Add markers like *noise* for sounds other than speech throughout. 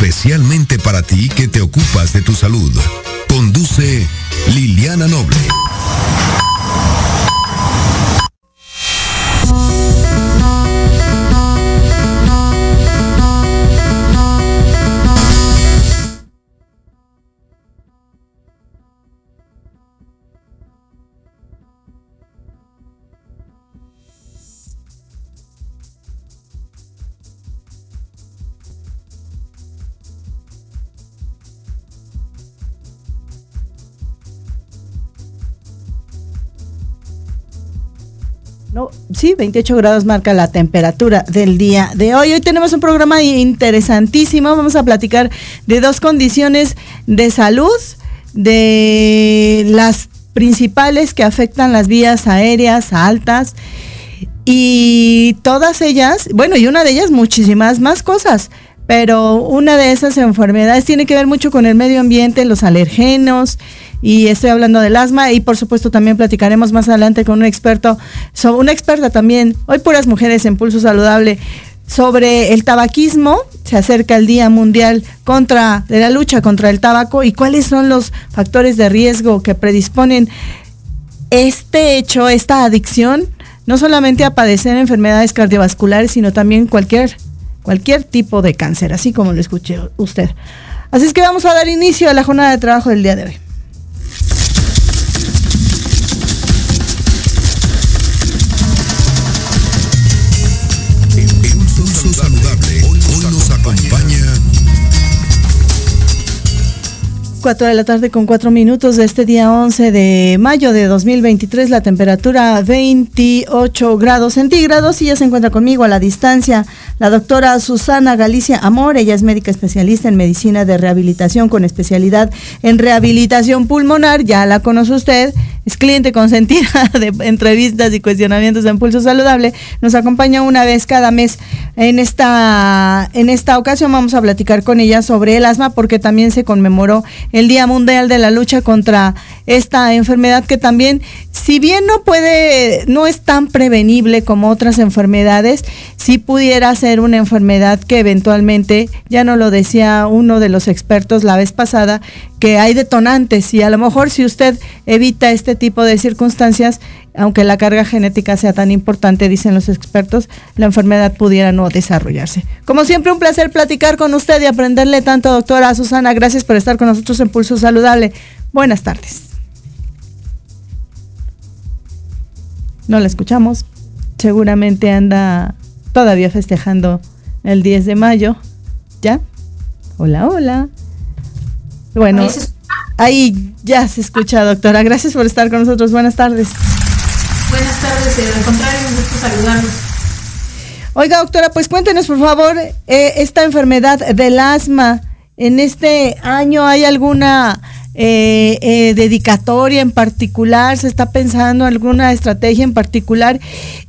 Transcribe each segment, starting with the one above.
Especialmente para ti que te ocupas de tu salud. Conduce Liliana Noble. Sí, 28 grados marca la temperatura del día de hoy. Hoy tenemos un programa interesantísimo. Vamos a platicar de dos condiciones de salud, de las principales que afectan las vías aéreas altas y todas ellas, bueno, y una de ellas muchísimas más cosas, pero una de esas enfermedades tiene que ver mucho con el medio ambiente, los alergenos, y estoy hablando del asma y por supuesto también platicaremos más adelante con un experto, una experta también, hoy puras mujeres en pulso saludable, sobre el tabaquismo, se acerca el Día Mundial contra de la lucha contra el tabaco y cuáles son los factores de riesgo que predisponen este hecho, esta adicción, no solamente a padecer enfermedades cardiovasculares, sino también cualquier cualquier tipo de cáncer, así como lo escuché usted. Así es que vamos a dar inicio a la jornada de trabajo del día de hoy. 4 de la tarde con 4 minutos de este día 11 de mayo de 2023, la temperatura 28 grados centígrados y ya se encuentra conmigo a la distancia la doctora Susana Galicia Amor, ella es médica especialista en medicina de rehabilitación con especialidad en rehabilitación pulmonar, ya la conoce usted, es cliente consentida *laughs* de entrevistas y cuestionamientos de Pulso Saludable, nos acompaña una vez cada mes. En esta, en esta ocasión vamos a platicar con ella sobre el asma porque también se conmemoró el Día Mundial de la Lucha contra esta enfermedad que también, si bien no puede, no es tan prevenible como otras enfermedades, sí pudiera ser una enfermedad que eventualmente, ya no lo decía uno de los expertos la vez pasada, que hay detonantes y a lo mejor si usted evita este tipo de circunstancias, aunque la carga genética sea tan importante, dicen los expertos, la enfermedad pudiera no desarrollarse. Como siempre, un placer platicar con usted y aprenderle tanto, doctora Susana. Gracias por estar con nosotros en Pulso Saludable. Buenas tardes. No la escuchamos. Seguramente anda todavía festejando el 10 de mayo. ¿Ya? Hola, hola. Bueno, ahí ya se escucha, doctora. Gracias por estar con nosotros. Buenas tardes. Buenas tardes, eh, al contrario, un gusto saludarlos. Oiga, doctora, pues cuéntenos, por favor, eh, esta enfermedad del asma. ¿En este año hay alguna eh, eh, dedicatoria en particular? ¿Se está pensando alguna estrategia en particular?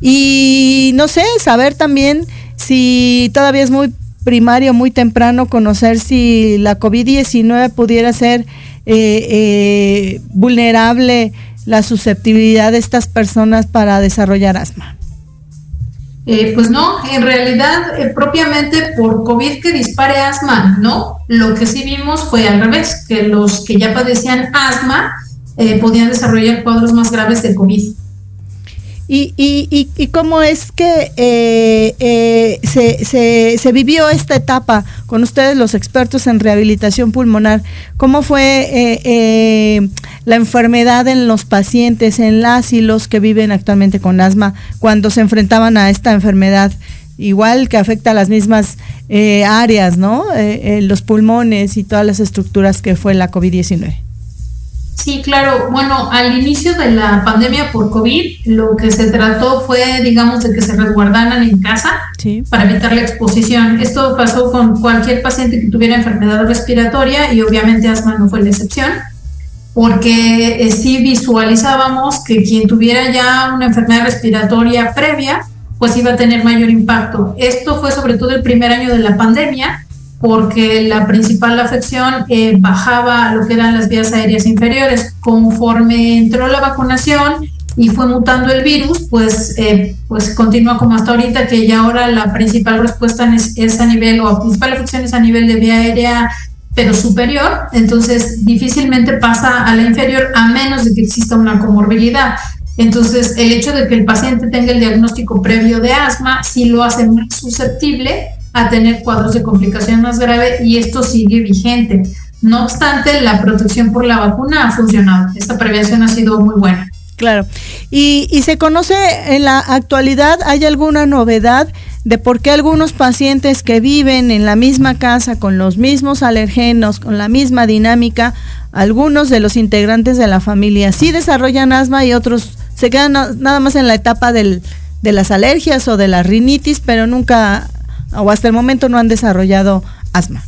Y no sé, saber también si todavía es muy primario, muy temprano, conocer si la COVID-19 pudiera ser eh, vulnerable la susceptibilidad de estas personas para desarrollar asma. Eh, pues no, en realidad eh, propiamente por COVID que dispare asma, ¿no? Lo que sí vimos fue al revés, que los que ya padecían asma eh, podían desarrollar cuadros más graves de COVID. ¿Y, y, y, cómo es que eh, eh, se, se, vivió esta etapa con ustedes, los expertos en rehabilitación pulmonar? ¿Cómo fue eh, la enfermedad en los pacientes, en las y los que viven actualmente con asma, cuando se enfrentaban a esta enfermedad igual que afecta a las mismas eh, áreas, ¿no? Eh, los pulmones y todas las estructuras que fue la COVID-19. Sí, claro. Bueno, al inicio de la pandemia por COVID, lo que se trató fue, digamos, de que se resguardaran en casa para evitar la exposición. Esto pasó con cualquier paciente que tuviera enfermedad respiratoria y obviamente asma no fue la excepción, porque eh, sí visualizábamos que quien tuviera ya una enfermedad respiratoria previa, pues iba a tener mayor impacto. Esto fue sobre todo el primer año de la pandemia porque la principal afección eh, bajaba lo que eran las vías aéreas inferiores. Conforme entró la vacunación y fue mutando el virus, pues, eh, pues continúa como hasta ahorita, que ya ahora la principal respuesta es, a nivel, o la principal afección es a nivel de vía aérea, pero superior, entonces difícilmente pasa a la inferior a menos de que exista una comorbilidad. Entonces, el hecho de que el paciente tenga el diagnóstico previo de asma sí lo hace más susceptible a tener cuadros de complicación más grave y esto sigue vigente. No obstante, la protección por la vacuna ha funcionado. Esta prevención ha sido muy buena. Claro. Y, y se conoce en la actualidad, ¿hay alguna novedad de por qué algunos pacientes que viven en la misma casa con los mismos alergenos, con la misma dinámica, algunos de los integrantes de la familia sí desarrollan asma y otros se quedan nada más en la etapa del, de las alergias o de la rinitis, pero nunca o hasta el momento no han desarrollado asma.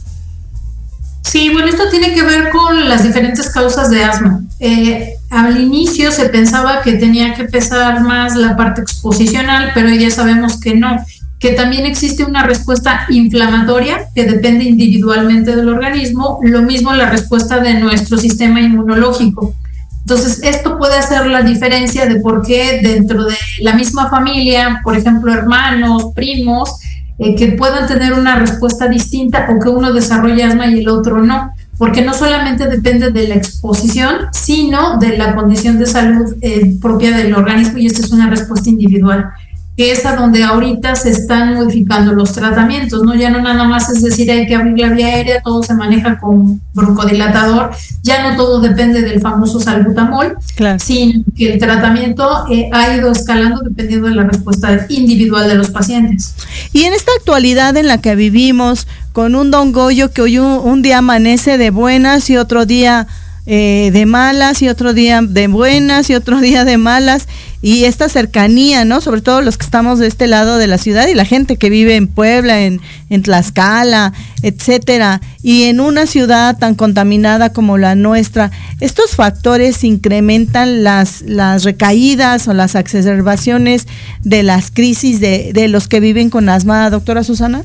Sí, bueno, esto tiene que ver con las diferentes causas de asma. Eh, al inicio se pensaba que tenía que pesar más la parte exposicional, pero ya sabemos que no, que también existe una respuesta inflamatoria que depende individualmente del organismo, lo mismo la respuesta de nuestro sistema inmunológico. Entonces, esto puede hacer la diferencia de por qué dentro de la misma familia, por ejemplo, hermanos, primos, eh, que puedan tener una respuesta distinta o que uno desarrolle asma y el otro no, porque no solamente depende de la exposición, sino de la condición de salud eh, propia del organismo y esta es una respuesta individual que es a donde ahorita se están modificando los tratamientos, ¿no? Ya no nada más es decir hay que abrir la vía aérea, todo se maneja con broncodilatador, ya no todo depende del famoso salbutamol, sino que el tratamiento eh, ha ido escalando dependiendo de la respuesta individual de los pacientes. Y en esta actualidad en la que vivimos, con un don Goyo que hoy un día amanece de buenas y otro día eh, de malas y otro día de buenas y otro *laughs* día de malas y esta cercanía, ¿no? Sobre todo los que estamos de este lado de la ciudad y la gente que vive en Puebla, en, en Tlaxcala, etcétera, y en una ciudad tan contaminada como la nuestra, estos factores incrementan las, las recaídas o las exacerbaciones de las crisis de, de los que viven con asma, doctora Susana.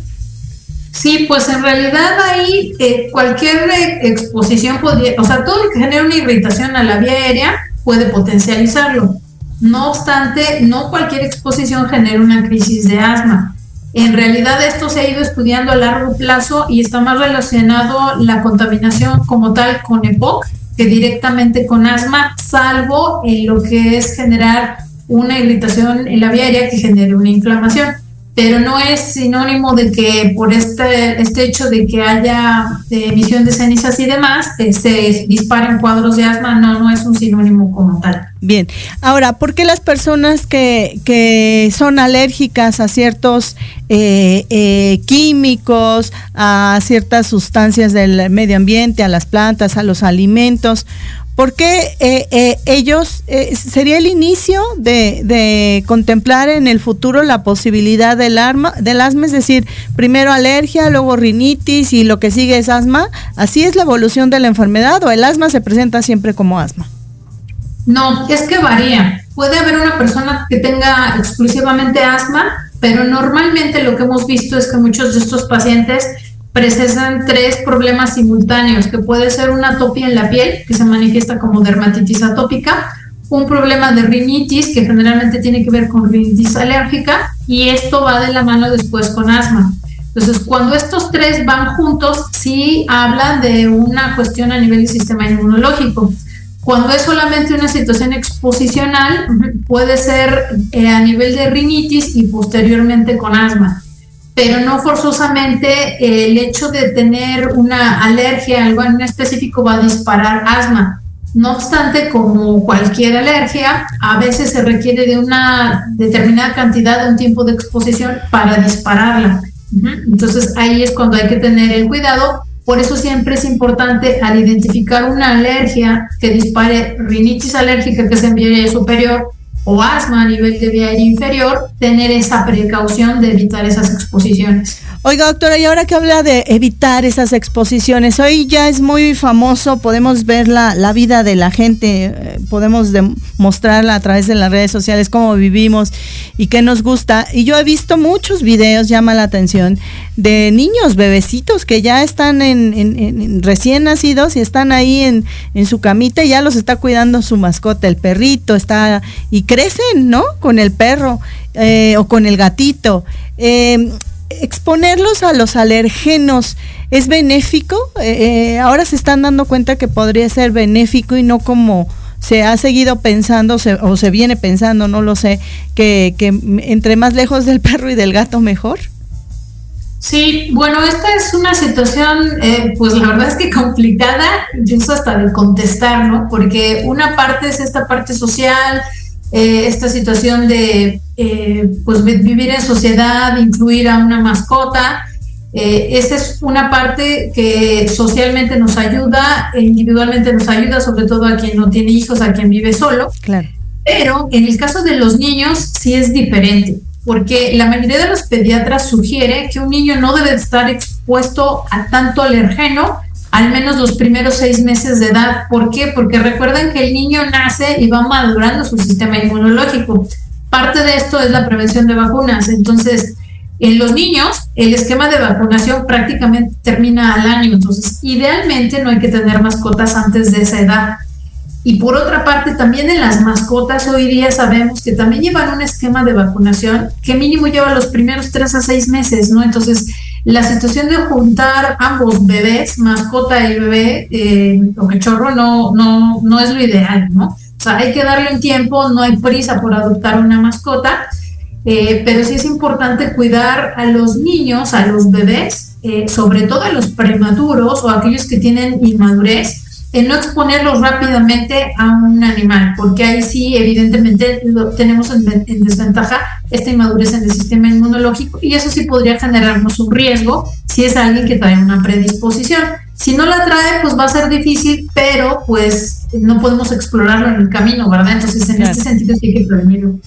Sí, pues en realidad ahí eh, cualquier exposición podría, o sea, todo lo que genera una irritación a la vía aérea puede potencializarlo. No obstante, no cualquier exposición genera una crisis de asma. En realidad esto se ha ido estudiando a largo plazo y está más relacionado la contaminación como tal con EPOC que directamente con asma, salvo en lo que es generar una irritación en la vía aérea que genere una inflamación pero no es sinónimo de que por este, este hecho de que haya emisión de cenizas y demás, eh, se disparen cuadros de asma, no, no es un sinónimo como tal. Bien, ahora, ¿por qué las personas que, que son alérgicas a ciertos eh, eh, químicos, a ciertas sustancias del medio ambiente, a las plantas, a los alimentos, porque eh, eh, ellos eh, sería el inicio de, contemplar en el futuro la posibilidad del, arma, del asma, es decir, primero alergia, luego rinitis y lo que sigue es asma. ¿Así es la evolución de la enfermedad o el asma se presenta siempre como asma? No, es que varía. Puede haber una persona que tenga exclusivamente asma, pero normalmente lo que hemos visto es que muchos de estos pacientes presentan tres problemas simultáneos, que puede ser una atopia en la piel, que se manifiesta como dermatitis atópica, un problema de rinitis, que generalmente tiene que ver con rinitis alérgica, y esto va de la mano después con asma. Entonces, cuando estos tres van juntos, sí hablan de una cuestión a nivel del sistema inmunológico. Cuando es solamente una situación exposicional, puede ser eh, a nivel de rinitis y posteriormente con asma pero no forzosamente el hecho de tener una alergia algo en específico va a disparar asma. No obstante, como cualquier alergia, a veces se requiere de una determinada cantidad de un tiempo de exposición para dispararla. Entonces ahí es cuando hay que tener el cuidado. Por eso siempre es importante al identificar una alergia que dispare rinitis alérgica que es en vía superior o asma a nivel de vía inferior, tener esa precaución de evitar esas exposiciones. Oiga, doctora, y ahora que habla de evitar esas exposiciones, hoy ya es muy famoso, podemos ver la, vida de la gente, eh, podemos mostrarla a través de las redes sociales, cómo vivimos y qué nos gusta. Y yo he visto muchos videos, llama la atención, de niños, bebecitos que ya están en, recién nacidos y están ahí en, en, su camita y ya los está cuidando su mascota, el perrito, está y crecen, ¿no? Con el perro eh, o con el gatito. Eh, exponerlos a los alergenos es benéfico. Eh, eh, ahora se están dando cuenta que podría ser benéfico y no como se ha seguido pensando o se viene pensando, no lo sé, que, entre más lejos del perro y del gato mejor. Sí, bueno, esta es una situación, eh, pues la verdad es que complicada, incluso hasta de contestar, ¿no? Porque una parte es esta parte social, esta situación de eh, pues vivir en sociedad, incluir a una mascota. Eh, esa es una parte que socialmente nos ayuda, e individualmente nos ayuda, sobre todo a quien no tiene hijos, a quien vive solo. Claro. Pero en el caso de los niños sí es diferente, porque la mayoría de los pediatras sugiere que un niño no debe estar expuesto a tanto alergeno al menos los primeros seis meses de edad. ¿Por qué? Porque recuerden que el niño nace y va madurando su sistema inmunológico. Parte de esto es la prevención de vacunas. Entonces, en los niños, el esquema de vacunación prácticamente termina al año. Entonces, idealmente no hay que tener mascotas antes de esa edad. Y por otra parte, también en las mascotas hoy día sabemos que también llevan un esquema de vacunación que mínimo lleva los primeros tres a seis meses, ¿no? Entonces, la situación de juntar ambos bebés, mascota y bebé eh, o cachorro, no, no, no es lo ideal, ¿no? Sea, hay que darle un tiempo, no hay prisa por adoptar una mascota, eh, pero sí es importante cuidar a los niños, a los bebés, eh, sobre todo a los prematuros o a aquellos que tienen inmadurez, en no exponerlos rápidamente a un animal, porque ahí sí, evidentemente, tenemos en, desventaja esta inmadurez en el sistema inmunológico y eso sí podría generarnos un riesgo si es alguien que trae una predisposición. Si no la trae, pues va a ser difícil, pero pues no podemos explorarlo en el camino, ¿verdad? Entonces, en este sentido sí hay que prevenirlo.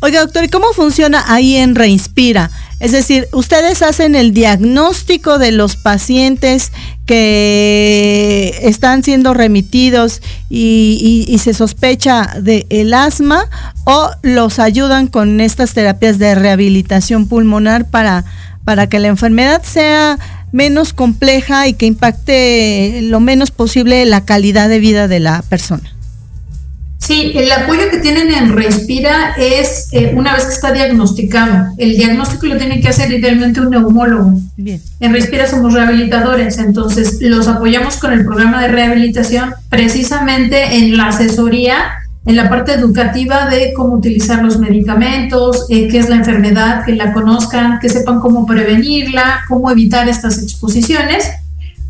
Oiga, doctor, ¿y cómo funciona ahí en Reinspira? Es decir, ustedes hacen el diagnóstico de los pacientes que están siendo remitidos y, se sospecha de el asma o los ayudan con estas terapias de rehabilitación pulmonar para, para que la enfermedad sea menos compleja y que impacte lo menos posible la calidad de vida de la persona. Sí, el apoyo que tienen en Respira es eh, una vez que está diagnosticado. El diagnóstico lo tiene que hacer idealmente un neumólogo. Bien. En Respira somos rehabilitadores, entonces los apoyamos con el programa de rehabilitación precisamente en la asesoría, en la parte educativa de cómo utilizar los medicamentos, eh, qué es la enfermedad, que la conozcan, que sepan cómo prevenirla, cómo evitar estas exposiciones.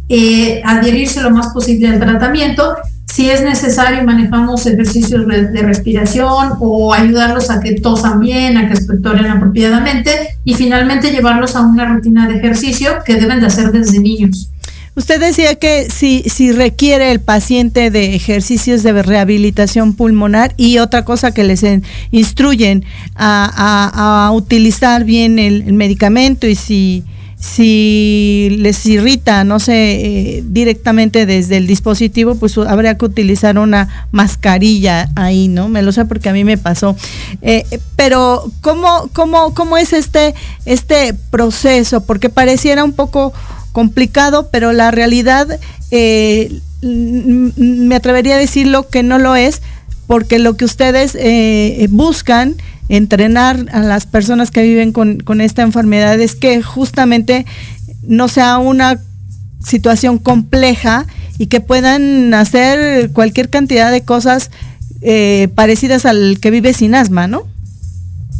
Eh, adherirse lo más posible al tratamiento si es necesario, manejamos ejercicios de respiración o ayudarlos a que tosan bien, a que expectoren apropiadamente y finalmente llevarlos a una rutina de ejercicio que deben de hacer desde niños. Usted decía que si, si requiere el paciente de ejercicios de rehabilitación pulmonar y otra cosa que les instruyen a, utilizar bien el medicamento y si si les irrita, no sé, eh, directamente desde el dispositivo, pues habría que utilizar una mascarilla ahí, ¿no? Me lo sé porque a mí me pasó. Eh, pero, ¿cómo, cómo, ¿cómo es este, este proceso? Porque pareciera un poco complicado, pero la realidad, eh, me atrevería a decirlo que no lo es, porque lo que ustedes buscan entrenar a las personas que viven con, esta enfermedad es que justamente no sea una situación compleja y que puedan hacer cualquier cantidad de cosas eh, parecidas al que vive sin asma, ¿no?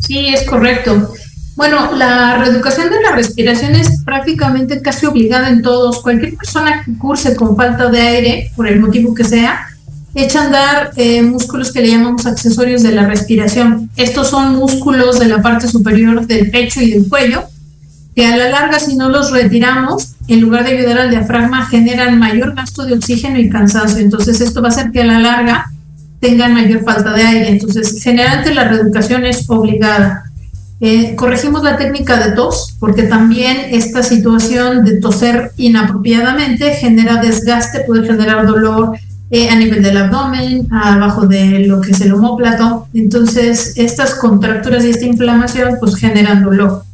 Sí, es correcto. Bueno, la reeducación de la respiración es prácticamente casi obligada en todos. Cualquier persona que curse con falta de aire, por el motivo que sea, echa a andar eh, músculos que le llamamos accesorios de la respiración. Estos son músculos de la parte superior del pecho y del cuello, que a la larga si no los retiramos, en lugar de ayudar al diafragma, generan mayor gasto de oxígeno y cansancio. Entonces esto va a hacer que a la larga tengan mayor falta de aire. Entonces generalmente la reeducación es obligada. Eh, corregimos la técnica de tos, porque también esta situación de toser inapropiadamente genera desgaste, puede generar dolor eh, a nivel del abdomen, abajo de lo que es el homóplato. Entonces, estas contracturas y esta inflamación pues generan dolor.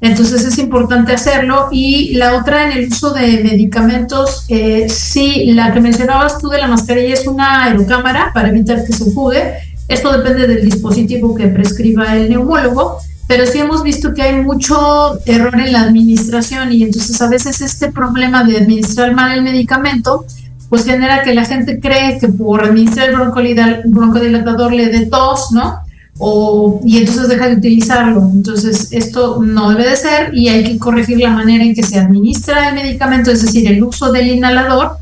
Entonces es importante hacerlo. Y la otra en el uso de medicamentos, eh, sí, la que mencionabas tú de la mascarilla es una aerocámara para evitar que se fugue. Esto depende del dispositivo que prescriba el neumólogo pero sí hemos visto que hay mucho error en la administración y entonces a veces este problema de administrar mal el medicamento pues genera que la gente cree que por administrar el broncodilatador le dé tos, ¿no? O, y entonces deja de utilizarlo. Entonces esto no debe de ser y hay que corregir la manera en que se administra el medicamento, es decir, el uso del inhalador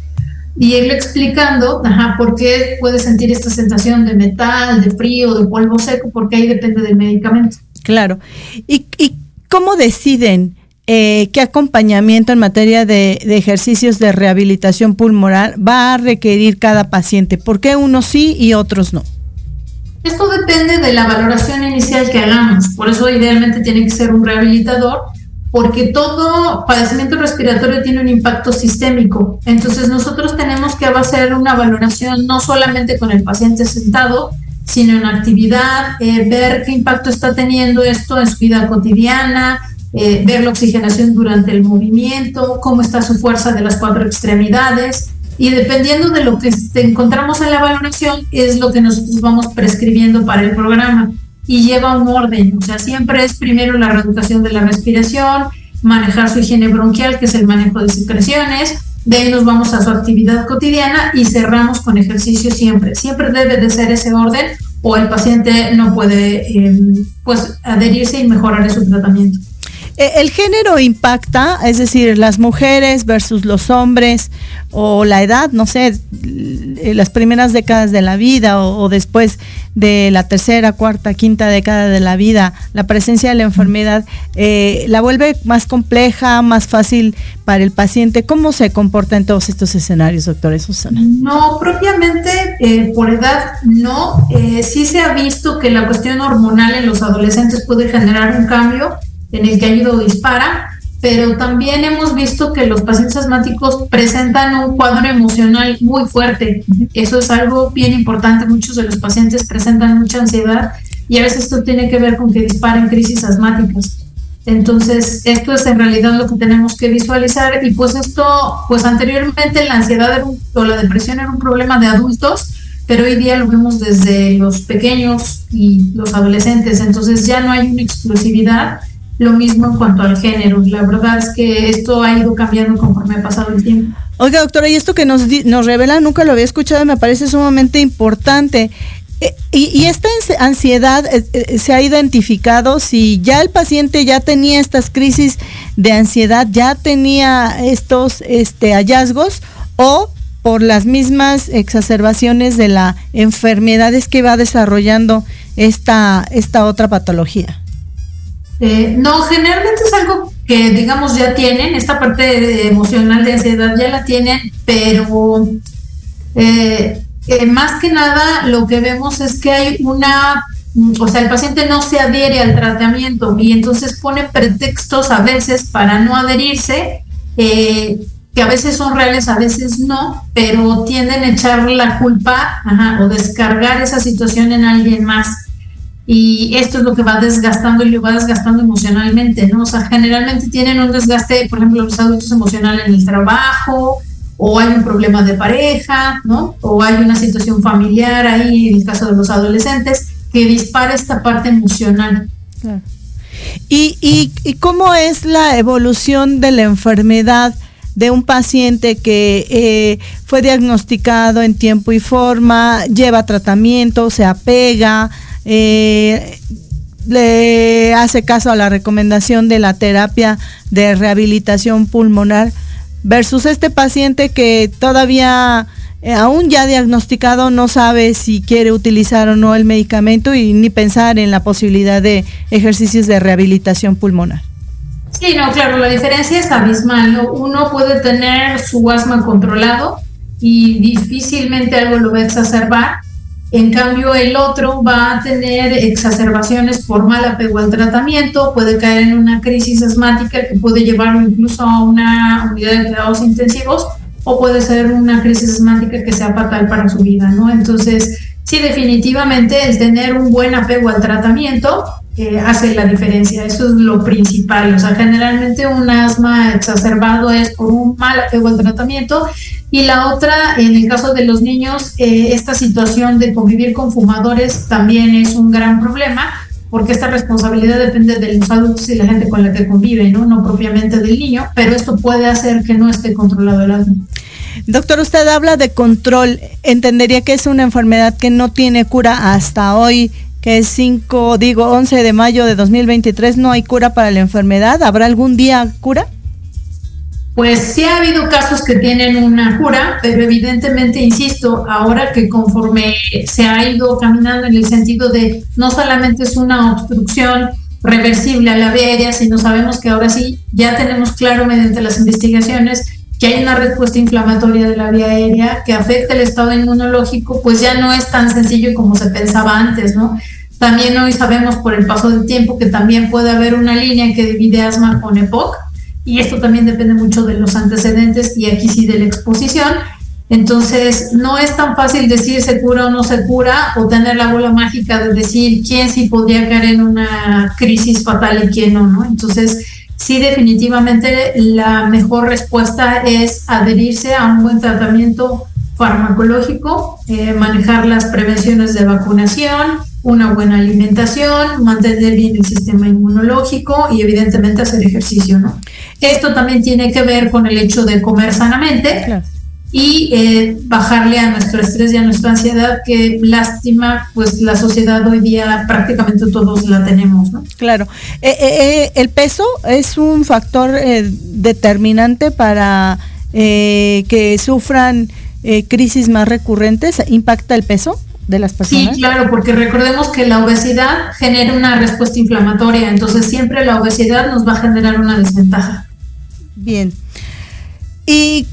y irle explicando ajá, por qué puede sentir esta sensación de metal, de frío, de polvo seco, porque ahí depende del medicamento. Claro. ¿Y, cómo deciden eh, qué acompañamiento en materia de, ejercicios de rehabilitación pulmonar va a requerir cada paciente? ¿Por qué unos sí y otros no? Esto depende de la valoración inicial que hagamos. Por eso idealmente tiene que ser un rehabilitador, porque todo padecimiento respiratorio tiene un impacto sistémico. Entonces nosotros tenemos que hacer una valoración no solamente con el paciente sentado, sino en actividad, eh, ver qué impacto está teniendo esto en su vida cotidiana, eh, ver la oxigenación durante el movimiento, cómo está su fuerza de las cuatro extremidades. Y dependiendo de lo que encontramos en la valoración, es lo que nosotros vamos prescribiendo para el programa. Y lleva un orden, o sea, siempre es primero la reeducación de la respiración, manejar su higiene bronquial, que es el manejo de secreciones, de ahí nos vamos a su actividad cotidiana y cerramos con ejercicio siempre. Siempre debe de ser ese orden o el paciente no puede em, pues adherirse y mejorar su tratamiento. Eh, ¿El género impacta? Es decir, las mujeres versus los hombres o la edad, no sé, eh, las primeras décadas de la vida o, después de la tercera, cuarta, quinta década de la vida, la presencia de la enfermedad eh, la vuelve más compleja, más fácil para el paciente. ¿Cómo se comporta en todos estos escenarios, doctora Susana? No, propiamente por edad no. sí se ha visto que la cuestión hormonal en los adolescentes puede generar un cambio en el que ido dispara, pero también hemos visto que los pacientes asmáticos presentan un cuadro emocional muy fuerte. Eso es algo bien importante. Muchos de los pacientes presentan mucha ansiedad y a veces esto tiene que ver con que disparan crisis asmáticas. Entonces, esto es en realidad lo que tenemos que visualizar y pues esto, pues anteriormente la ansiedad o la depresión era un problema de adultos, pero hoy día lo vemos desde los pequeños y los adolescentes, entonces ya no hay una exclusividad lo mismo en cuanto al género. La verdad es que esto ha ido cambiando conforme ha pasado el tiempo. Oiga, doctora, y esto que nos, nos revela, nunca lo había escuchado, me parece sumamente importante. Eh, y, esta ansiedad eh, eh, se ha identificado si ya el paciente ya tenía estas crisis de ansiedad, ya tenía estos este, hallazgos o por las mismas exacerbaciones de la enfermedad es que va desarrollando esta, esta otra patología. Eh, no, generalmente es algo que, digamos, ya tienen, esta parte emocional de ansiedad ya la tienen, pero eh, eh, más que nada lo que vemos es que hay una, o sea, el paciente no se adhiere al tratamiento y entonces pone pretextos a veces para no adherirse, que a veces son reales, a veces no, pero tienden a echar la culpa o descargar esa situación en alguien más y esto es lo que va desgastando y lo va desgastando emocionalmente, ¿no? O sea, generalmente tienen un desgaste, por ejemplo, los adultos emocionales en el trabajo, o hay un problema de pareja, ¿no? O hay una situación familiar ahí, en el caso de los adolescentes, que dispara esta parte emocional. ¿Y, y, y cómo es la evolución de la enfermedad? de un paciente que eh, fue diagnosticado en tiempo y forma, lleva tratamiento, se apega, eh, le hace caso a la recomendación de la terapia de rehabilitación pulmonar versus este paciente que todavía eh, aún ya diagnosticado no sabe si quiere utilizar o no el medicamento y ni pensar en la posibilidad de ejercicios de rehabilitación pulmonar. Sí, no, claro, la diferencia es abismal. Uno puede tener su asma controlado y difícilmente algo lo va a exacerbar. En cambio, el otro va a tener exacerbaciones por mal apego al tratamiento, puede caer en una crisis asmática que puede llevarlo incluso a una unidad de cuidados intensivos o puede ser una crisis asmática que sea fatal para su vida, ¿no? Entonces, sí, definitivamente el tener un buen apego al tratamiento eh, hace la diferencia, eso es lo principal, o sea, generalmente un asma exacerbado es por un mal apego al tratamiento y la otra, en el caso de los niños, eh, esta situación de convivir con fumadores también es un gran problema porque esta responsabilidad depende de los adultos y la gente con la que convive, ¿no? No propiamente del niño, pero esto puede hacer que no esté controlado el asma. Doctor, usted habla de control. Entendería que es una enfermedad que no tiene cura hasta hoy, que es 5, digo, 11 de mayo de 2023. No hay cura para la enfermedad. ¿Habrá algún día cura? Pues sí ha habido casos que tienen una cura, pero evidentemente, insisto, ahora que conforme se ha ido caminando en el sentido de no solamente es una obstrucción reversible a la vía aérea, sino sabemos que ahora sí ya tenemos claro mediante las investigaciones que hay una respuesta inflamatoria de la vía aérea que afecta el estado inmunológico, pues ya no es tan sencillo como se pensaba antes, ¿no? También hoy sabemos por el paso del tiempo que también puede haber una línea que divide asma con EPOC, y esto también depende mucho de los antecedentes y aquí sí de la exposición. Entonces, no es tan fácil decir se cura o no se cura o tener la bola mágica de decir quién sí podría caer en una crisis fatal y quién no, ¿no? Entonces, sí, definitivamente la mejor respuesta es adherirse a un buen tratamiento farmacológico, eh, manejar las prevenciones de vacunación, una buena alimentación, mantener bien el sistema inmunológico y evidentemente hacer ejercicio, ¿no? Esto también tiene que ver con el hecho de comer sanamente y eh, bajarle a nuestro estrés y a nuestra ansiedad, que lástima, pues la sociedad hoy día prácticamente todos la tenemos, ¿no? Claro. Eh, el peso es un factor determinante para que sufran crisis más recurrentes. ¿Impacta el peso? de las personas? Sí, claro, porque recordemos que la obesidad genera una respuesta inflamatoria, entonces siempre la obesidad nos va a generar una desventaja. Bien. ¿Y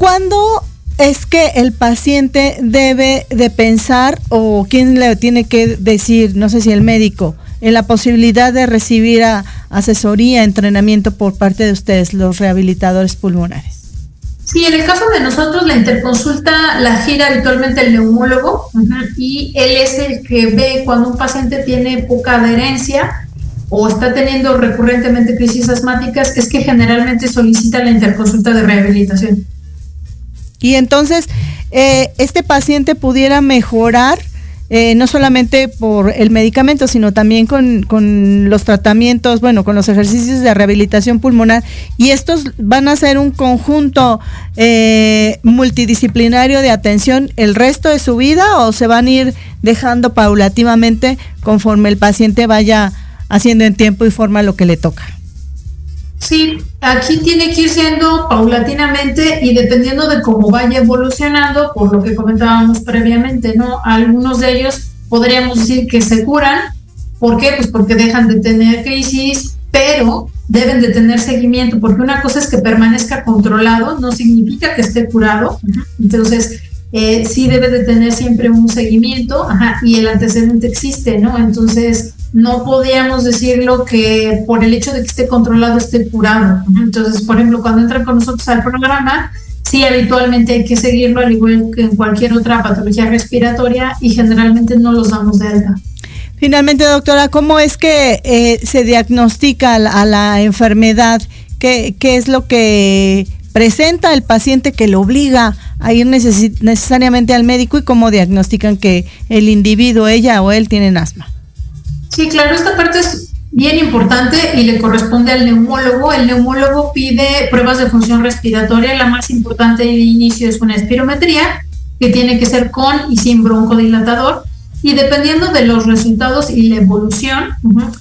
cuándo es que el paciente debe de pensar o quién le tiene que decir, no sé si el médico, en la posibilidad de recibir asesoría, entrenamiento por parte de ustedes, los rehabilitadores pulmonares? Sí, en el caso de nosotros, la interconsulta la gira habitualmente el neumólogo y él es el que ve cuando un paciente tiene poca adherencia o está teniendo recurrentemente crisis asmáticas, es que generalmente solicita la interconsulta de rehabilitación. Y entonces, eh, este paciente pudiera mejorar eh, no solamente por el medicamento, sino también con, los tratamientos, bueno, con los ejercicios de rehabilitación pulmonar. Y estos van a ser un conjunto eh, multidisciplinario de atención el resto de su vida o se van a ir dejando paulativamente conforme el paciente vaya haciendo en tiempo y forma lo que le toca. Sí, aquí tiene que ir siendo paulatinamente y dependiendo de cómo vaya evolucionando, por lo que comentábamos previamente, ¿no? Algunos de ellos podríamos decir que se curan. ¿Por qué? Pues porque dejan de tener crisis, pero deben de tener seguimiento, porque una cosa es que permanezca controlado, no significa que esté curado. Entonces, eh, sí debe de tener siempre un seguimiento, y el antecedente existe, ¿no? Entonces, no podíamos decirlo que por el hecho de que esté controlado esté curado. Entonces, por ejemplo, cuando entran con nosotros al programa, sí, habitualmente hay que seguirlo al igual que en cualquier otra patología respiratoria y generalmente no los damos de alta. Finalmente, doctora, ¿cómo es que eh, se diagnostica a la enfermedad? ¿Qué, ¿Qué, es lo que presenta el paciente que lo obliga a ir necesariamente al médico y cómo diagnostican que el individuo, ella o él, tienen asma? Sí, claro, esta parte es bien importante y le corresponde al neumólogo. El neumólogo pide pruebas de función respiratoria. La más importante de inicio es una espirometría, que tiene que ser con y sin broncodilatador. Y dependiendo de los resultados y la evolución,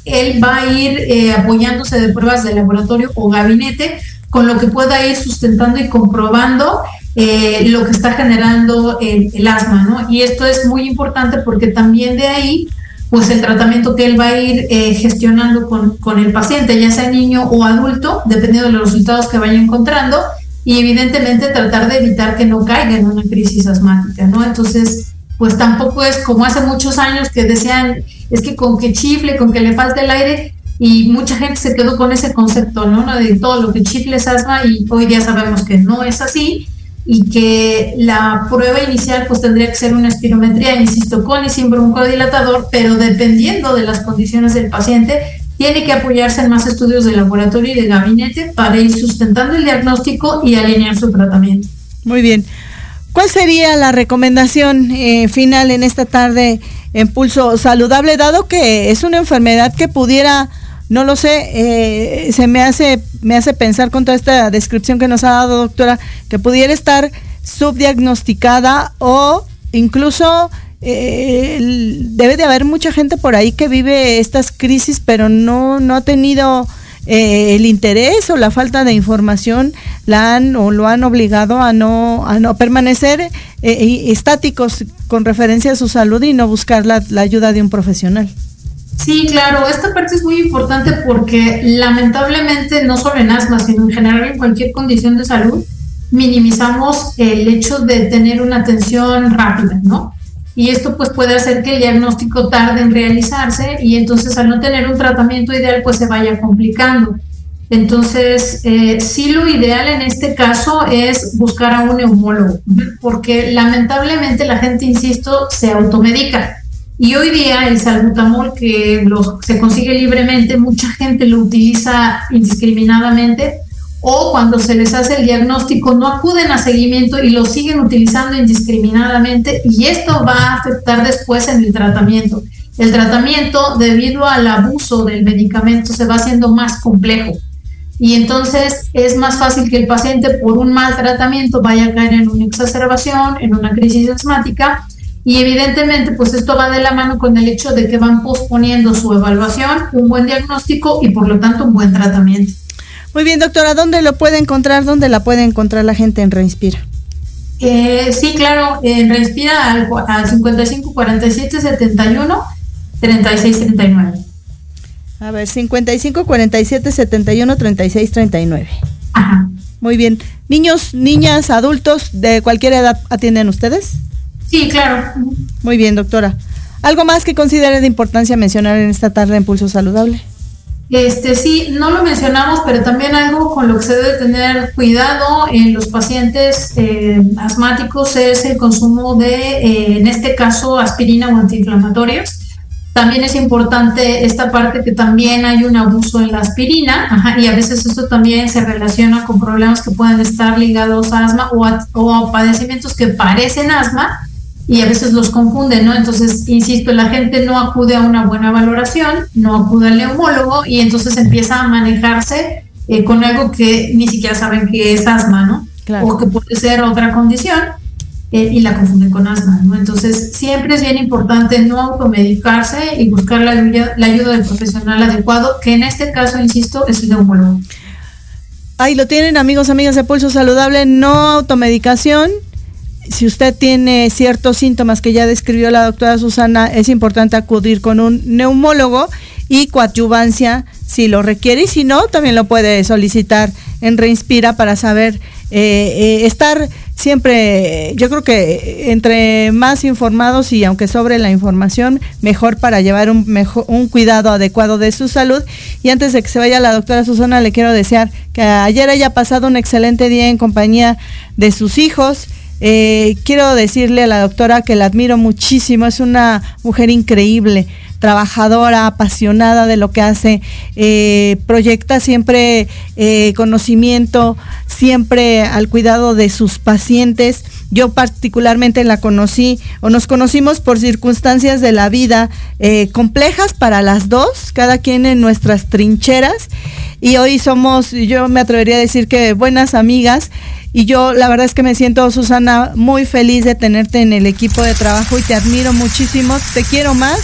él va a ir eh, apoyándose de pruebas de laboratorio o gabinete, con lo que pueda ir sustentando y comprobando eh, lo que está generando el, asma, ¿no? Y esto es muy importante porque también de ahí, pues el tratamiento que él va a ir eh, gestionando con, con el paciente, ya sea niño o adulto, dependiendo de los resultados que vaya encontrando, y evidentemente tratar de evitar que no caiga en una crisis asmática, ¿no? Entonces, pues tampoco es como hace muchos años que decían, es que con que chifle, con que le falte el aire, y mucha gente se quedó con ese concepto, ¿no? De todo lo que chifle es asma y hoy día sabemos que no es así y que la prueba inicial pues tendría que ser una espirometría, insisto, con y sin broncodilatador, pero dependiendo de las condiciones del paciente, tiene que apoyarse en más estudios de laboratorio y de gabinete para ir sustentando el diagnóstico y alinear su tratamiento. Muy bien. ¿Cuál sería la recomendación eh, final en esta tarde en pulso saludable, dado que es una enfermedad que pudiera no lo sé, eh, se me hace, me hace pensar con toda esta descripción que nos ha dado doctora, que pudiera estar subdiagnosticada o incluso eh, debe de haber mucha gente por ahí que vive estas crisis, pero no, no ha tenido eh, el interés o la falta de información la han o lo han obligado a no, a no permanecer estáticos con referencia a su salud y no buscar la ayuda de un profesional. Sí, claro, esta parte es muy importante porque lamentablemente no solo en asma, sino en general en cualquier condición de salud, minimizamos el hecho de tener una atención rápida, ¿no? Y esto pues puede hacer que el diagnóstico tarde en realizarse y entonces al no tener un tratamiento ideal pues se vaya complicando. Entonces, eh, sí lo ideal en este caso es buscar a un neumólogo, porque lamentablemente la gente, insisto, se automedica y hoy día el salbutamol que se consigue libremente, mucha gente lo utiliza indiscriminadamente o cuando se les hace el diagnóstico no acuden a seguimiento y lo siguen utilizando indiscriminadamente y esto va a afectar después en el tratamiento. El tratamiento debido al abuso del medicamento se va haciendo más complejo y entonces es más fácil que el paciente por un mal tratamiento vaya a caer en una exacerbación, en una crisis asmática y evidentemente, pues esto va de la mano con el hecho de que van posponiendo su evaluación, un buen diagnóstico y por lo tanto un buen tratamiento. Muy bien, doctora, ¿dónde lo puede encontrar? ¿Dónde la puede encontrar la gente en Reinspira? Eh, sí, claro, en Reinspira al, al 55 47 71 36 39. A ver, 55 47 71 36 39. Ajá. Muy bien. Niños, niñas, adultos de cualquier edad atienden ustedes? Sí, claro. Muy bien, doctora. ¿Algo más que considere de importancia mencionar en esta tarde en Pulso Saludable? Este sí, no lo mencionamos, pero también algo con lo que se debe tener cuidado en los pacientes eh, asmáticos es el consumo de, eh, en este caso, aspirina o antiinflamatorios. También es importante esta parte que también hay un abuso en la aspirina y a veces esto también se relaciona con problemas que pueden estar ligados a asma o o a padecimientos que parecen asma, y a veces los confunden, ¿no? Entonces, insisto, la gente no acude a una buena valoración, no acude al neumólogo y entonces empieza a manejarse eh, con algo que ni siquiera saben que es asma, ¿no? O que puede ser otra condición eh, y la confunden con asma, ¿no? Entonces, siempre es bien importante no automedicarse y buscar la ayuda, la ayuda del profesional adecuado, que en este caso, insisto, es el neumólogo. Ahí lo tienen, amigos, amigas de Pulso Saludable, no automedicación si usted tiene ciertos síntomas que ya describió la doctora Susana, es importante acudir con un neumólogo y coadyuvancia si lo requiere y si no, también lo puede solicitar en Reinspira para saber eh, eh, estar siempre, yo creo que entre más informados y aunque sobre la información, mejor para llevar un, un cuidado adecuado de su salud. Y antes de que se vaya la doctora Susana, le quiero desear que ayer haya pasado un excelente día en compañía de sus hijos eh, quiero decirle a la doctora que la admiro muchísimo, es una mujer increíble, trabajadora, apasionada de lo que hace, eh, proyecta siempre eh, conocimiento, siempre al cuidado de sus pacientes. Yo particularmente la conocí o nos conocimos por circunstancias de la vida complejas para las dos, cada quien en nuestras trincheras. Y hoy somos, yo me atrevería a decir que buenas amigas y yo la verdad es que me siento, Susana, muy feliz de tenerte en el equipo de trabajo y te admiro muchísimo, te quiero más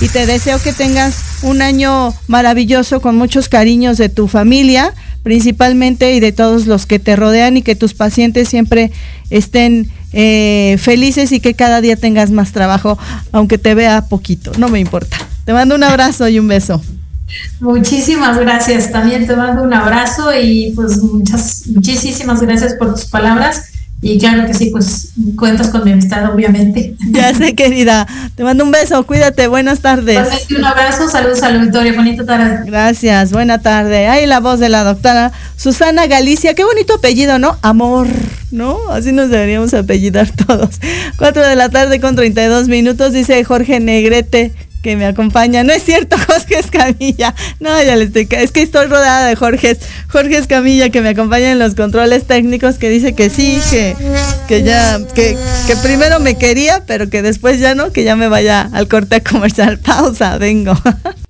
y te deseo que tengas un año maravilloso con muchos cariños de tu familia, principalmente y de todos los que te rodean y que tus pacientes siempre estén eh, felices y que cada día tengas más trabajo, aunque te vea poquito, no me importa. Te mando un abrazo y un beso. Muchísimas gracias, también te mando un abrazo y pues muchas, muchísimas gracias por tus palabras y claro que sí, pues cuentas con mi amistad, obviamente. *laughs* Ya sé, querida. Te mando un beso, cuídate, buenas tardes. Un abrazo, saludos al auditorio, bonita tarde. Gracias, buena tarde. Ahí la voz de la doctora Susana Galicia, qué bonito apellido, ¿no? Amor, ¿no? Así nos deberíamos apellidar *laughs* todos. Cuatro de la tarde con 32 minutos, dice Jorge Negrete que me acompaña. No es cierto, *laughs* Jorge Escamilla. No, ya le estoy. Es que estoy rodeada de Jorge. Jorge Escamilla que me acompaña en los controles técnicos, que dice que sí, que, que ya, que, que primero me quería, pero que después ya no, que ya me vaya al corte comercial. *laughs* Pausa, vengo. *laughs*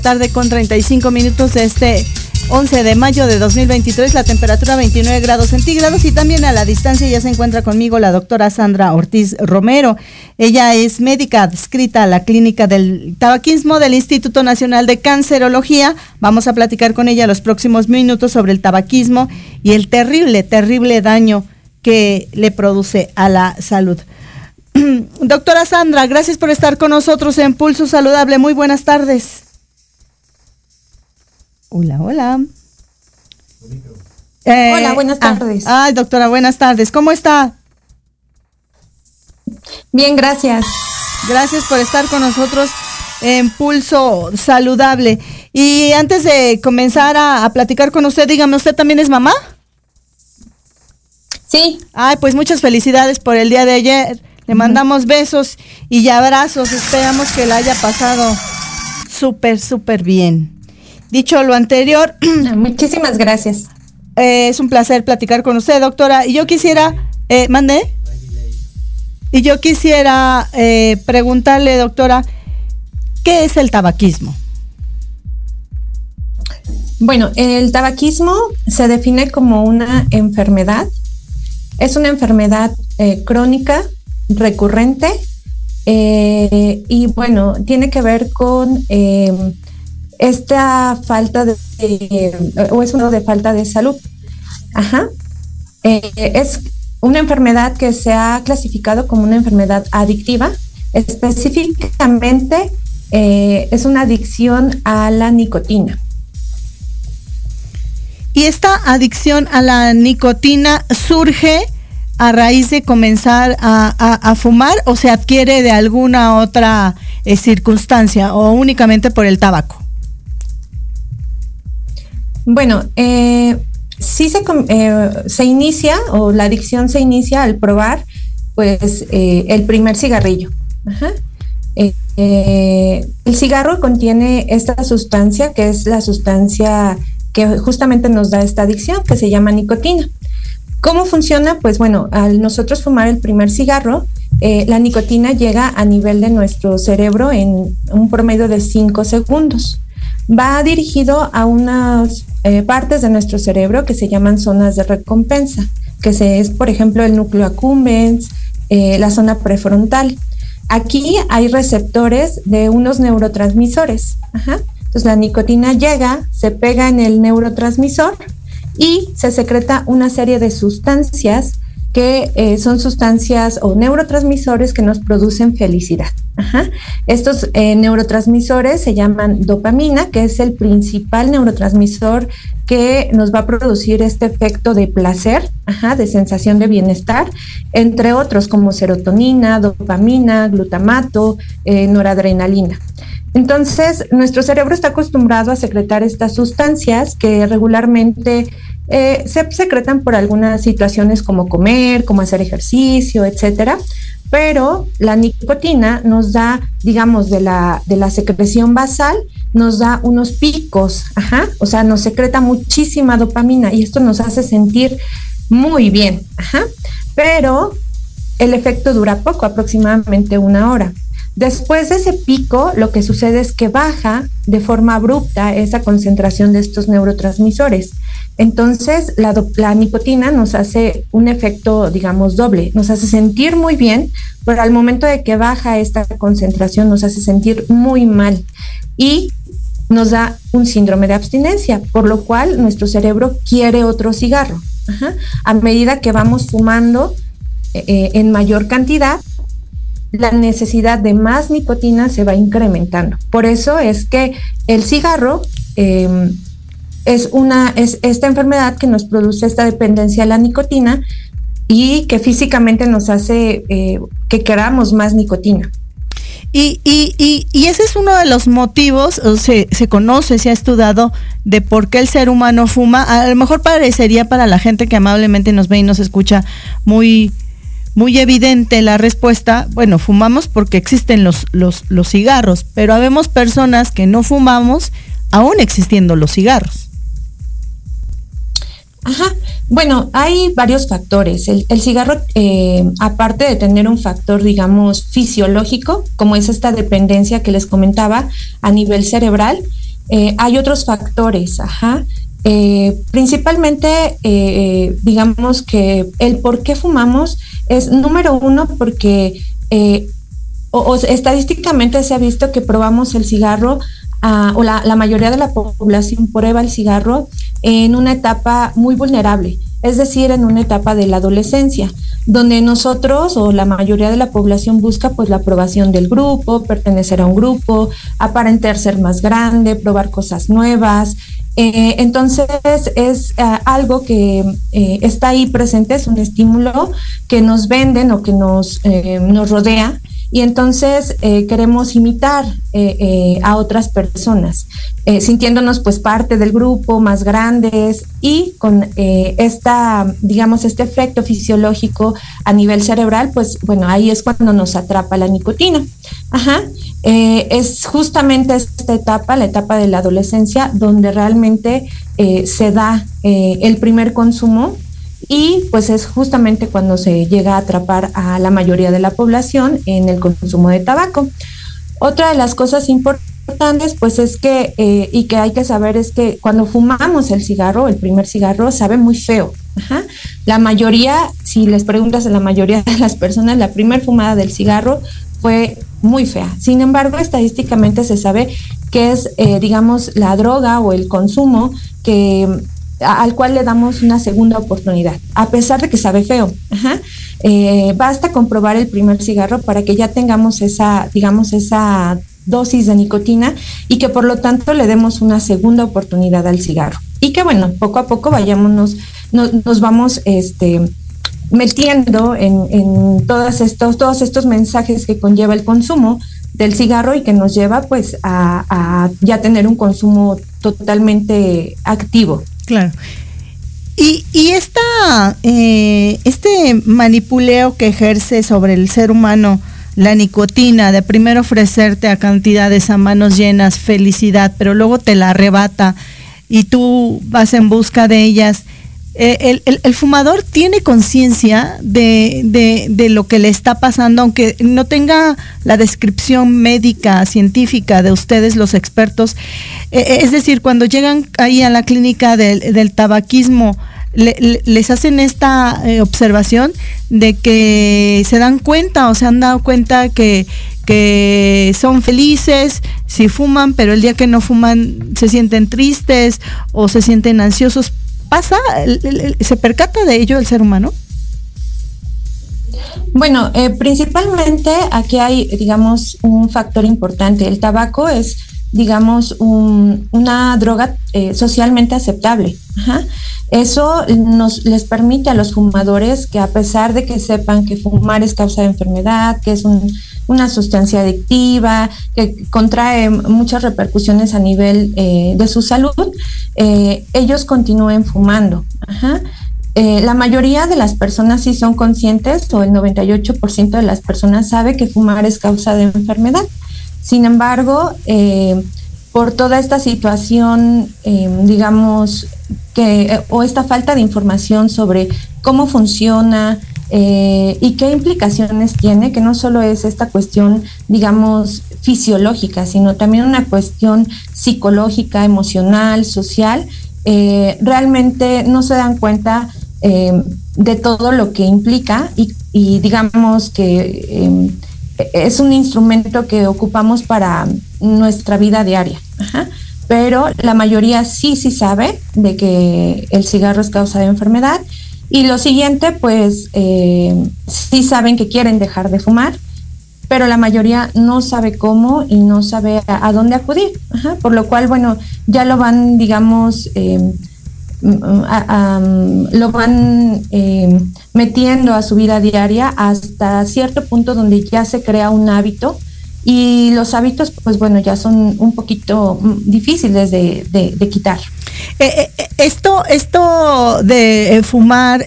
tarde con 35 minutos de este 11 de mayo de 2023, la temperatura 29 grados centígrados y también a la distancia ya se encuentra conmigo la doctora Sandra Ortiz Romero. Ella es médica adscrita a la clínica del tabaquismo del Instituto Nacional de Cancerología. Vamos a platicar con ella los próximos minutos sobre el tabaquismo y el terrible, terrible daño que le produce a la salud. *clears throat* Doctora Sandra, gracias por estar con nosotros en Pulso Saludable. Muy buenas tardes. Hola, hola. Eh, hola, buenas ah, tardes. ay, doctora, buenas tardes. ¿Cómo está? Bien, gracias. Gracias por estar con nosotros en Pulso Saludable. Y antes de comenzar a, a platicar con usted, dígame, ¿usted también es mamá? Sí. Ay, pues muchas felicidades por el día de ayer Le mandamos besos y abrazos. Esperamos que la haya pasado súper, súper bien. Dicho lo anterior. *clears throat* Muchísimas gracias. Eh, es un placer platicar con usted, doctora. Y yo quisiera, eh, mande. Y yo quisiera eh, preguntarle, doctora, ¿qué es el tabaquismo? Bueno, el tabaquismo se define como una enfermedad. Es una enfermedad eh, crónica, recurrente, eh, y bueno, tiene que ver con esta falta de, o es uno de falta de salud. Ajá. es una enfermedad que se ha clasificado como una enfermedad adictiva. Específicamente eh, es una adicción a la nicotina. ¿Y esta adicción a la nicotina surge a raíz de comenzar a, fumar o se adquiere de alguna otra eh, circunstancia o únicamente por el tabaco? Bueno, eh, sí se, eh, se inicia o la adicción se inicia al probar pues eh, el primer cigarrillo. Eh, el cigarro contiene esta sustancia que es la sustancia que justamente nos da esta adicción que se llama nicotina. ¿Cómo funciona? Pues bueno, al nosotros fumar el primer cigarro, la nicotina llega a nivel de nuestro cerebro en un promedio de 5 segundos. Va dirigido a unas eh, partes de nuestro cerebro que se llaman zonas de recompensa, que se, es, por ejemplo, el núcleo accumbens, eh, la zona prefrontal. Aquí hay receptores de unos neurotransmisores. Entonces la nicotina llega, se pega en el neurotransmisor y se secreta una serie de sustancias que eh, son sustancias o neurotransmisores que nos producen felicidad. Estos eh, neurotransmisores se llaman dopamina, que es el principal neurotransmisor que nos va a producir este efecto de placer, de sensación de bienestar, entre otros como serotonina, dopamina, glutamato, eh, noradrenalina. Entonces, nuestro cerebro está acostumbrado a secretar estas sustancias que regularmente eh, se secretan por algunas situaciones como comer, como hacer ejercicio, etcétera. Pero la nicotina nos da, digamos, de la, de la secreción basal, nos da unos picos, o sea, nos secreta muchísima dopamina y esto nos hace sentir muy bien, pero el efecto dura poco, aproximadamente una hora. Después de ese pico, lo que sucede es que baja de forma abrupta esa concentración de estos neurotransmisores. Entonces, la, nicotina nos hace un efecto, digamos, doble, nos hace sentir muy bien, pero al momento de que baja esta concentración nos hace sentir muy mal y nos da un síndrome de abstinencia, por lo cual nuestro cerebro quiere otro cigarro. A medida que vamos fumando eh, eh, en mayor cantidad, la necesidad de más nicotina se va incrementando. Por eso es que el cigarro em, es una es esta enfermedad que nos produce esta dependencia a la nicotina y que físicamente nos hace eh, que queramos más nicotina. Y, y, y, y, ese es uno de los motivos, se, se conoce, se ha estudiado de por qué el ser humano fuma. A lo mejor parecería para la gente que amablemente nos ve y nos escucha muy, muy evidente la respuesta, bueno, fumamos porque existen los, los, los cigarros, pero habemos personas que no fumamos aún existiendo los cigarros. Ajá, bueno, hay varios factores. El, cigarro, eh, aparte de tener un factor, digamos, fisiológico, como es esta dependencia que les comentaba a nivel cerebral, eh, hay otros factores, ajá, eh, principalmente, digamos que el por qué fumamos es número uno porque estadísticamente se ha visto que probamos el cigarro o la, la, mayoría de la población prueba el cigarro en una etapa muy vulnerable, es decir, en una etapa de la adolescencia, donde nosotros o la mayoría de la población busca pues la aprobación del grupo, pertenecer a un grupo, aparentar ser más grande, probar cosas nuevas, eh, entonces es eh, algo que eh, está ahí presente, es un estímulo que nos venden o que nos, nos rodea y entonces eh, queremos imitar eh, eh, a otras personas, sintiéndonos pues parte del grupo, más grandes y con esta, digamos, este efecto fisiológico a nivel cerebral, pues bueno, ahí es cuando nos atrapa la nicotina. Ajá. es justamente esta etapa, la etapa de la adolescencia, donde realmente se da el primer consumo y pues es justamente cuando se llega a atrapar a la mayoría de la población en el consumo de tabaco. Otra de las cosas importantes pues es que, eh, y que hay que saber es que cuando fumamos el cigarro, el primer cigarro, sabe muy feo. La mayoría, si les preguntas a la mayoría de las personas, la primera fumada del cigarro fue muy fea. Sin embargo, estadísticamente se sabe que es, eh, digamos, la droga o el consumo que al cual le damos una segunda oportunidad, a pesar de que sabe feo. Eh, basta comprobar el primer cigarro para que ya tengamos esa, digamos, esa dosis de nicotina y que por lo tanto le demos una segunda oportunidad al cigarro. Y que bueno, poco a poco vayámonos, nos vamos este, metiendo en, todos, estos, todos estos mensajes que conlleva el consumo del cigarro y que nos lleva pues a, a ya tener un consumo totalmente activo. Claro. Y, y esta, eh, este manipuleo que ejerce sobre el ser humano la nicotina, de primero ofrecerte a cantidades a manos llenas felicidad, pero luego te la arrebata y tú vas en busca de ellas, eh, el, fumador tiene conciencia de, lo que le está pasando, aunque no tenga la descripción médica, científica de ustedes, los expertos. Eh, eh, es decir, cuando llegan ahí a la clínica del, tabaquismo, les hacen esta observación de que se dan cuenta o se han dado cuenta que, que son felices si fuman, pero el día que no fuman se sienten tristes o se sienten ansiosos pasa? ¿Se percata de ello el ser humano? Bueno, eh, principalmente aquí hay, digamos, un factor importante. El tabaco es, digamos, una droga eh, socialmente aceptable. Eso nos les permite a los fumadores que a pesar de que sepan que fumar es causa de enfermedad, que es una sustancia adictiva, que contrae muchas repercusiones a nivel eh, de su salud, eh, ellos continúen fumando. Eh, la mayoría de las personas sí son conscientes, o el 98% de las personas sabe que fumar es causa de enfermedad. Sin embargo, por toda esta situación, digamos, que, o esta falta de información sobre cómo funciona, eh, y qué implicaciones tiene, que no solo es esta cuestión, digamos, fisiológica, sino también una cuestión psicológica, emocional, social, eh, realmente no se dan cuenta eh, de todo lo que implica y, digamos que es un instrumento que ocupamos para nuestra vida diaria. Pero la mayoría sí, sí sabe de que el cigarro es causa de enfermedad y lo siguiente, pues eh, sí saben que quieren dejar de fumar, pero la mayoría no sabe cómo y no sabe a, dónde acudir. por lo cual, bueno, ya lo van, digamos, em, lo van em, metiendo a su vida diaria hasta cierto punto donde ya se crea un hábito y los hábitos, pues bueno, ya son un poquito mm, difíciles de, quitar. Eh, eh, esto, esto de eh, fumar,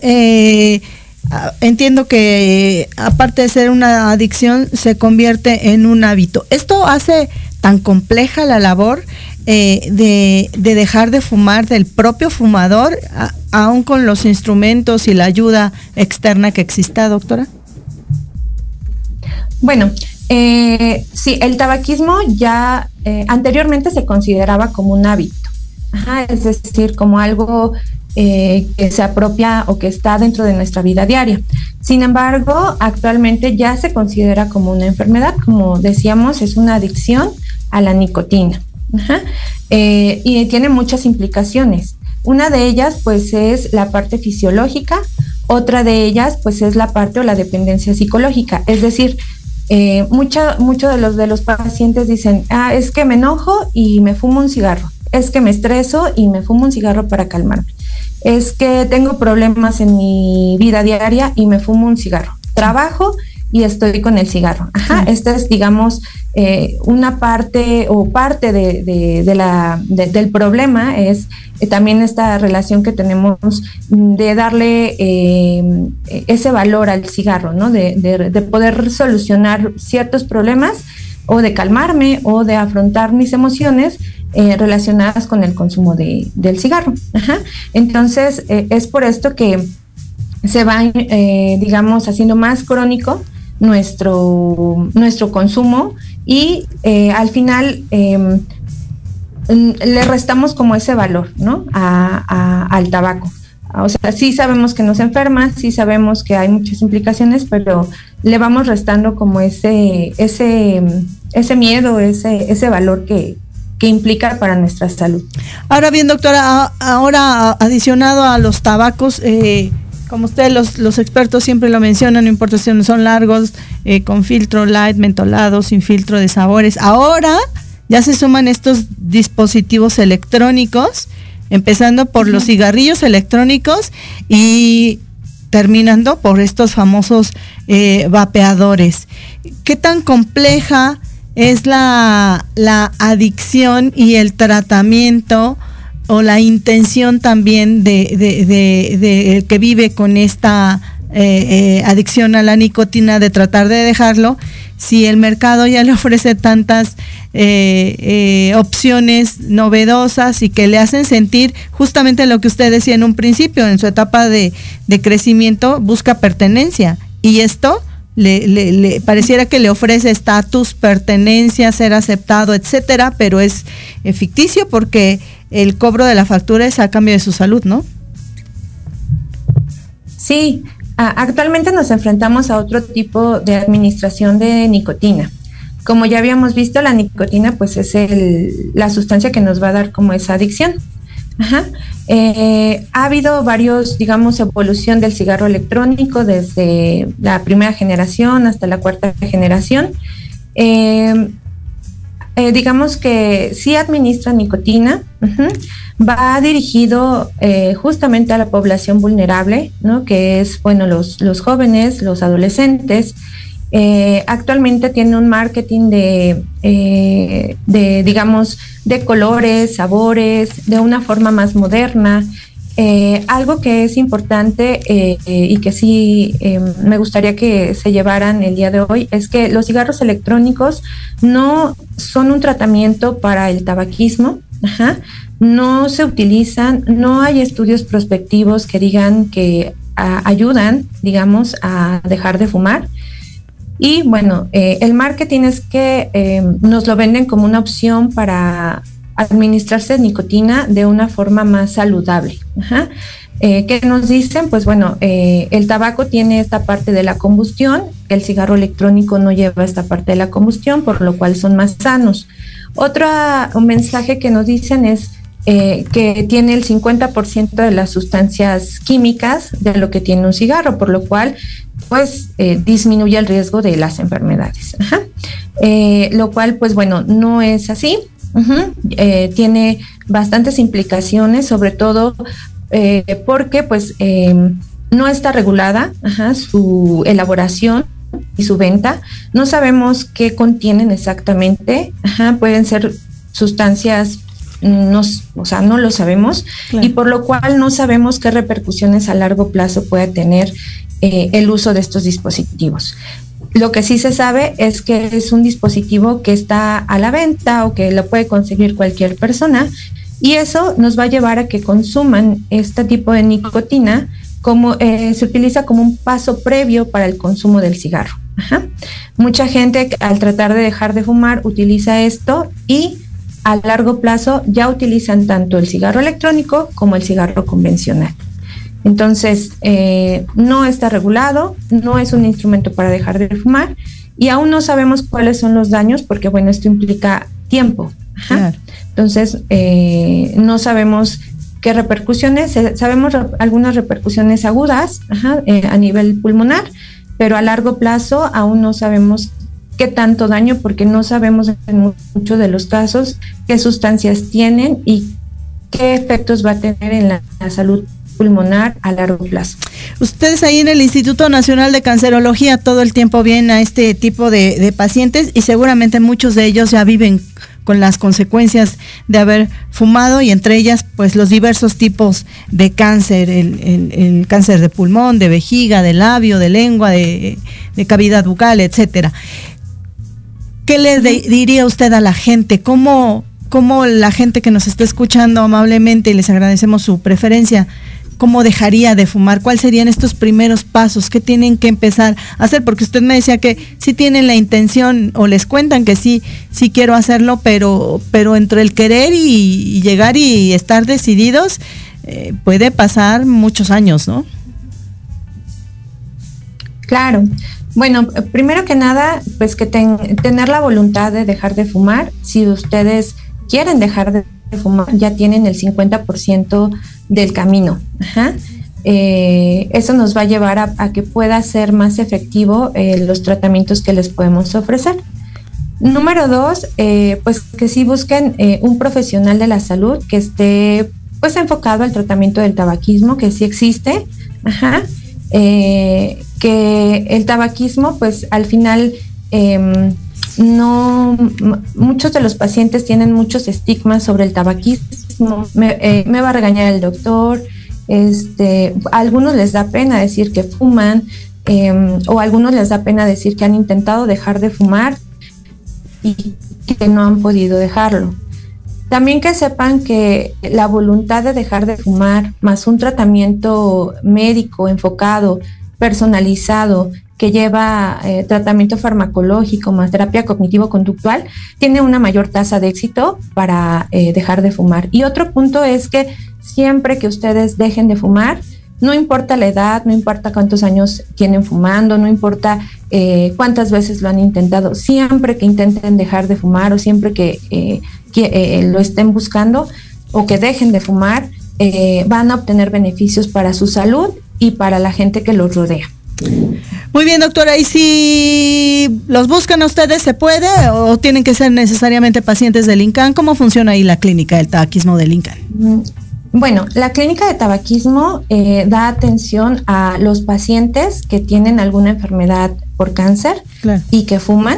entiendo que aparte de ser una adicción, se convierte en un hábito. ¿Esto hace tan compleja la labor de, dejar de fumar del propio fumador, aún con los instrumentos y la ayuda externa que exista, doctora? Bueno, eh, sí, el tabaquismo ya eh, anteriormente se consideraba como un hábito, es decir, como algo eh, que se apropia o que está dentro de nuestra vida diaria. Sin embargo, actualmente ya se considera como una enfermedad, como decíamos, es una adicción a la nicotina. y tiene muchas implicacionas. Una de ellas, pues, es la parte fisiológica, otra de ellas, pues, es la parte o la dependencia psicológica, es decir, eh, Muchos de los de los pacientes dicen, ah, es que me enojo y me fumo un cigarro, es que me estreso y me fumo un cigarro para calmarme, es que tengo problemas en mi vida diaria y me fumo un cigarro, trabajo y estoy con el cigarro. Ajá, esta es, digamos, eh, una parte o parte de, la, del problema es eh, también esta relación que tenemos de darle eh, ese valor al cigarro, ¿no? De, de, poder solucionar ciertos problemas o de calmarme o de afrontar mis emociones relacionadas con el consumo del cigarro. Ajá. Entonces, es por esto que se va, digamos, haciendo más crónico nuestro, nuestro consumo y eh, al final em, le restamos como ese valor ¿no? al tabaco. O sea, sí sabemos que nos enferma, sí sabemos que hay muchas implicaciones, pero le vamos restando como ese, ese, ese miedo, ese, ese valor que, que implica para nuestra salud. Ahora bien, doctora, ahora adicionado a los tabacos, eh, como ustedes los, los, expertos siempre lo mencionan, no importa si son largos, eh, con filtro light, mentolado, sin filtro de sabores. Ahora ya se suman estos dispositivos electrónicos, empezando por los cigarrillos electrónicos y terminando por estos famosos eh, vapeadores. ¿Qué tan compleja es la, la adicción y el tratamiento? o la intención también de, de, que vive con esta eh, eh, adicción a la nicotina de tratar de dejarlo, si el mercado ya le ofrece tantas eh, opciones novedosas y que le hacen sentir justamente lo que usted decía en un principio, en su etapa de, crecimiento, busca pertenencia. Y esto le, le, pareciera que le ofrece estatus, pertenencia, ser aceptado, etcétera, pero es ficticio porque el cobro de la factura es a cambio de su salud, ¿no? Sí, actualmente nos enfrentamos a otro tipo de administración de nicotina. Como ya habíamos visto, la nicotina pues es la sustancia que nos va a dar como esa adicción. Eh, ha habido varios, digamos, evolución del cigarro electrónico desde la primera generación hasta la cuarta generación. Eh, eh, digamos que sí administra nicotina, va dirigido eh, justamente a la población vulnerable, ¿no? que es, bueno, los, los jóvenes, los adolescentes. Eh, actualmente tiene un marketing de, de, digamos, de colores, sabores, de una forma más moderna. Eh, algo que es importante eh, y que sí eh, me gustaría que se llevaran el día de hoy es que los cigarros electrónicos no son un tratamiento para el tabaquismo, no se utilizan, no hay estudios prospectivos que digan que ayudan, digamos, a dejar de fumar. Y bueno, el marketing es que nos lo venden como una opción para administrarse nicotina de una forma más saludable. Eh, ¿Qué nos dicen? Pues bueno, eh, el tabaco tiene esta parte de la combustión, el cigarro electrónico no lleva esta parte de la combustión, por lo cual son más sanos. Otro mensaje que nos dicen es eh, que tiene el 50% de las sustancias químicas de lo que tiene un cigarro, por lo cual pues disminuye el riesgo de las enfermedades. lo cual pues bueno, no es así. Eh, tiene bastantes implicaciones, sobre todo eh, porque pues em, no está regulada su elaboración y su venta. No sabemos qué contienen exactamente. pueden ser sustancias no, o sea, no lo sabemos y por lo cual no sabemos qué repercusiones a largo plazo puede tener eh, el uso de estos dispositivos. Lo que sí se sabe es que es un dispositivo que está a la venta o que lo puede conseguir cualquier persona y eso nos va a llevar a que consuman este tipo de nicotina como eh, se utiliza como un paso previo para el consumo del cigarro. Mucha gente al tratar de dejar de fumar utiliza esto y a largo plazo ya utilizan tanto el cigarro electrónico como el cigarro convencional. Entonces, eh, no está regulado, no es un instrumento para dejar de fumar y aún no sabemos cuáles son los daños porque, bueno, esto implica tiempo. Entonces, eh, no sabemos qué repercusiones, eh, sabemos algunas repercusiones agudas a nivel pulmonar, pero a largo plazo aún no sabemos qué tanto daño porque no sabemos en muchos de los casos qué sustancias tienen y qué efectos va a tener en la salud pulmonar a largo plazo. Ustedes ahí en el Instituto Nacional de Cancerología todo el tiempo vienen a este tipo de, pacientes y seguramente muchos de ellos ya viven con las consecuencias de haber fumado y entre ellas pues los diversos tipos de cáncer, el, cáncer de pulmón, de vejiga, de labio, de lengua, de, cavidad bucal, etcétera. ¿Qué le diría usted a la gente? ¿Cómo, ¿Cómo la gente que nos está escuchando amablemente y les agradecemos su preferencia, cómo dejaría de fumar, cuáles serían estos primeros pasos que tienen que empezar a hacer, porque usted me decía que sí tienen la intención o les cuentan que sí, sí quiero hacerlo, pero, pero entre el querer y, llegar y estar decididos, eh, puede pasar muchos años, ¿no? Claro. Bueno, primero que nada, pues que tener la voluntad de dejar de fumar. Si ustedes quieren dejar de fumar, ya tienen el 50% del camino. Eh, eso nos va a llevar a, que pueda ser más efectivo eh, los tratamientos que les podemos ofrecer. Número dos, eh, pues que sí busquen un profesional de la salud que esté pues enfocado al tratamiento del tabaquismo, que sí existe, que el tabaquismo pues al final em, no, muchos de los pacientes tienen muchos estigmas sobre el tabaquismo. Eh, me, va a regañar el doctor. Este, a algunos les da pena decir que fuman em, o a algunos les da pena decir que han intentado dejar de fumar y que no han podido dejarlo. También que sepan que la voluntad de dejar de fumar más un tratamiento médico enfocado, personalizado, que lleva eh, tratamiento farmacológico más terapia cognitivo-conductual, tiene una mayor tasa de éxito para eh, dejar de fumar. Y otro punto es que siempre que ustedes dejen de fumar, no importa la edad, no importa cuántos años tienen fumando, no importa eh, cuántas veces lo han intentado, siempre que intenten dejar de fumar o siempre que, que lo estén buscando o que dejen de fumar, van a obtener beneficios para su salud y para la gente que los rodea. Muy bien, doctora. ¿Y si los buscan ustedes, se puede o tienen que ser necesariamente pacientes del INCAN? ¿Cómo funciona ahí la clínica del tabaquismo del INCAN? Mm, bueno, la clínica de tabaquismo eh, da atención a los pacientes que tienen alguna enfermedad por cáncer y que fuman.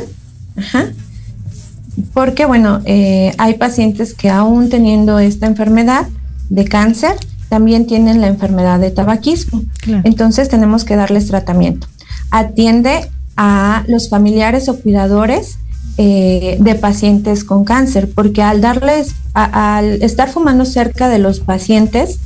Porque, bueno, eh, hay pacientes que aún teniendo esta enfermedad de cáncer, también tienen la enfermedad de tabaquismo. Entonces tenemos que darles tratamiento. Atiende a los familiares o cuidadores eh, de pacientes con cáncer, porque al darles, al estar fumando cerca de los pacientes,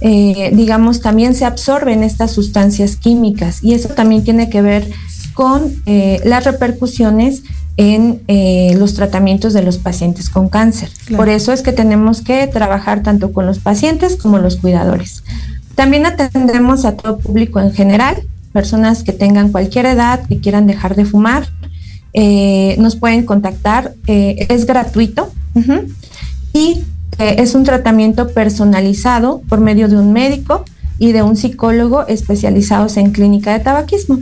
eh, digamos, también se absorben estas sustancias químicas y eso también tiene que ver con eh, las repercusiones en eh, los tratamientos de los pacientes con cáncer. Por eso es que tenemos que trabajar tanto con los pacientes como los cuidadores. También atendemos a todo público en general, personas que tengan cualquier edad, que quieran dejar de fumar. Eh, nos pueden contactar, eh, es gratuito y es un tratamiento personalizado por medio de un médico y de un psicólogo especializados en clínica de tabaquismo.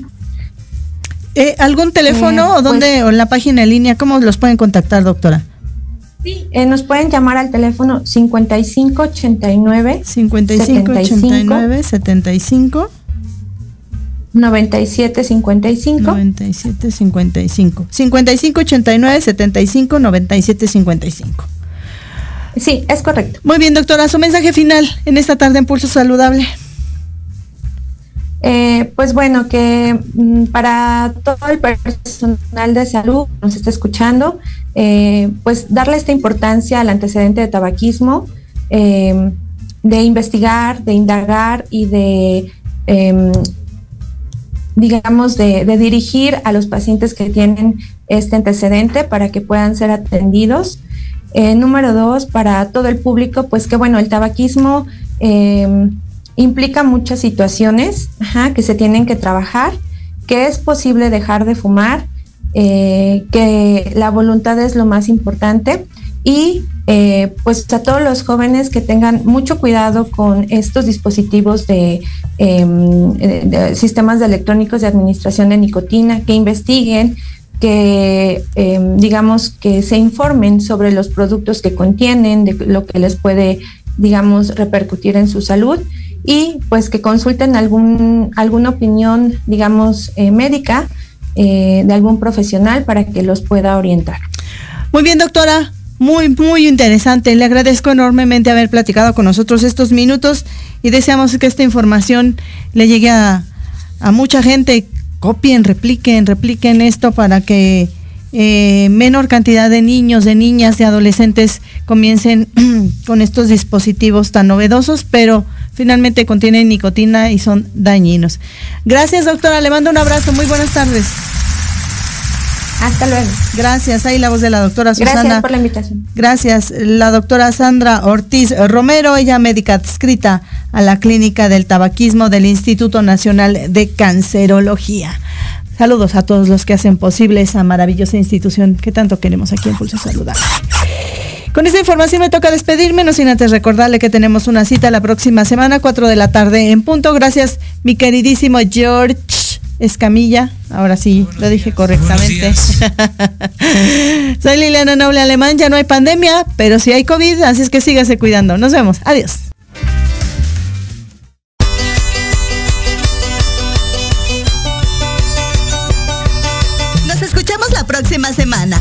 Eh, ¿Algún teléfono eh, o dónde pues o en la página en línea? ¿Cómo los pueden contactar, doctora? Sí, eh, nos pueden llamar al teléfono 5589 5589 75 9755 9755 5589 75 9755 Sí, es correcto. Muy bien, doctora, su mensaje final en esta tarde en Pulso Saludable. Eh, pues bueno, que mm, para todo el personal de salud que nos está escuchando, eh, pues darle esta importancia al antecedente de tabaquismo, eh, de investigar, de indagar y de, em, digamos, de, dirigir a los pacientes que tienen este antecedente para que puedan ser atendidos. número dos, para todo el público, pues que bueno, el tabaquismo em, implica muchas situaciones que se tienen que trabajar, que es posible dejar de fumar, eh, que la voluntad es lo más importante y eh, pues a todos los jóvenes que tengan mucho cuidado con estos dispositivos de, em, sistemas de electrónicos de administración de nicotina, que investiguen, que em, digamos que se informen sobre los productos que contienen, de lo que les puede digamos repercutir en su salud y pues que consulten algún, alguna opinión, digamos, eh, médica eh, de algún profesional para que los pueda orientar. Muy bien, doctora. Muy, muy interesante. Le agradezco enormemente haber platicado con nosotros estos minutos y deseamos que esta información le llegue a, a mucha gente. Copien, repliquen, repliquen esto para que eh, menor cantidad de niños, de niñas, de adolescentes comiencen *clears throat* con estos dispositivos tan novedosos, pero finalmente contienen nicotina y son dañinos. Gracias, doctora. Le mando un abrazo. Muy buenas tardes. Hasta luego. Gracias. Ahí la voz de la doctora Susana. Gracias por la invitación. Gracias. La doctora Sandra Ortiz Romero, ella médica adscrita a la Clínica del Tabaquismo del Instituto Nacional de Cancerología. Saludos a todos los que hacen posible esa maravillosa institución que tanto queremos aquí en Pulso Saludable. Con esta información me toca despedirme, no sin antes recordarle que tenemos una cita la próxima semana, 4 de la tarde en punto. Gracias, mi queridísimo George Escamilla. Ahora sí, lo dije correctamente. *laughs* Soy Liliana Noble Alemán, ya no hay pandemia, pero sí hay COVID, así es que sígase cuidando. Nos vemos. Adiós. próxima semana.